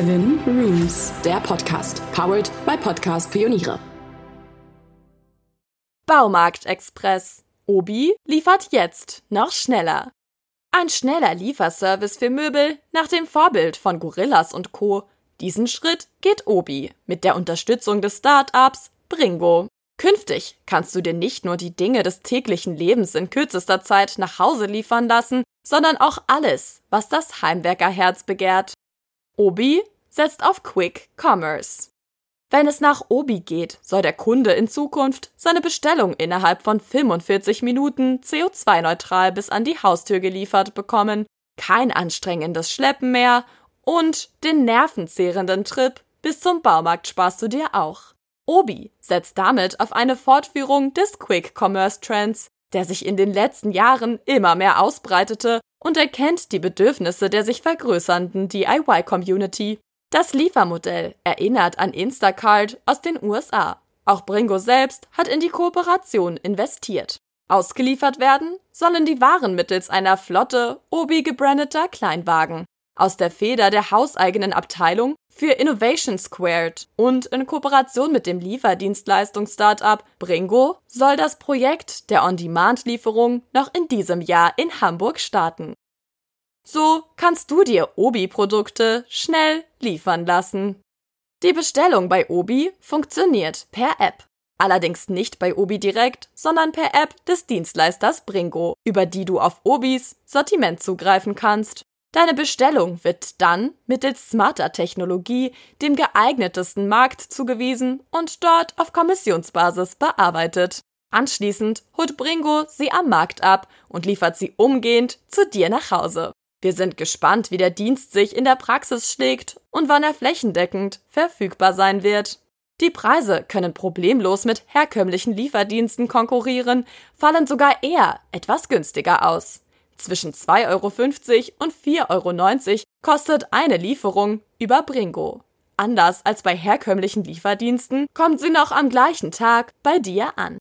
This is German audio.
Seven Rooms, der Podcast, powered by Podcast Pioniere. Baumarktexpress. Obi liefert jetzt noch schneller. Ein schneller Lieferservice für Möbel nach dem Vorbild von Gorillas und Co. Diesen Schritt geht Obi mit der Unterstützung des Startups Bringo. Künftig kannst du dir nicht nur die Dinge des täglichen Lebens in kürzester Zeit nach Hause liefern lassen, sondern auch alles, was das Heimwerkerherz begehrt. Obi setzt auf Quick Commerce. Wenn es nach Obi geht, soll der Kunde in Zukunft seine Bestellung innerhalb von 45 Minuten CO2-neutral bis an die Haustür geliefert bekommen, kein anstrengendes Schleppen mehr und den nervenzehrenden Trip bis zum Baumarkt sparst du dir auch. Obi setzt damit auf eine Fortführung des Quick Commerce Trends, der sich in den letzten Jahren immer mehr ausbreitete und erkennt die Bedürfnisse der sich vergrößernden DIY-Community. Das Liefermodell erinnert an Instacart aus den USA. Auch Bringo selbst hat in die Kooperation investiert. Ausgeliefert werden sollen die Waren mittels einer Flotte Obi gebrandeter Kleinwagen aus der Feder der hauseigenen Abteilung für Innovation Squared und in Kooperation mit dem Lieferdienstleistungs-Startup Bringo soll das Projekt der On-Demand-Lieferung noch in diesem Jahr in Hamburg starten. So kannst du dir Obi-Produkte schnell liefern lassen. Die Bestellung bei Obi funktioniert per App. Allerdings nicht bei Obi direkt, sondern per App des Dienstleisters Bringo, über die du auf Obis Sortiment zugreifen kannst. Deine Bestellung wird dann mittels smarter Technologie dem geeignetesten Markt zugewiesen und dort auf Kommissionsbasis bearbeitet. Anschließend holt Bringo sie am Markt ab und liefert sie umgehend zu dir nach Hause. Wir sind gespannt, wie der Dienst sich in der Praxis schlägt und wann er flächendeckend verfügbar sein wird. Die Preise können problemlos mit herkömmlichen Lieferdiensten konkurrieren, fallen sogar eher etwas günstiger aus. Zwischen 2,50 Euro und 4,90 Euro kostet eine Lieferung über Bringo. Anders als bei herkömmlichen Lieferdiensten kommt sie noch am gleichen Tag bei dir an.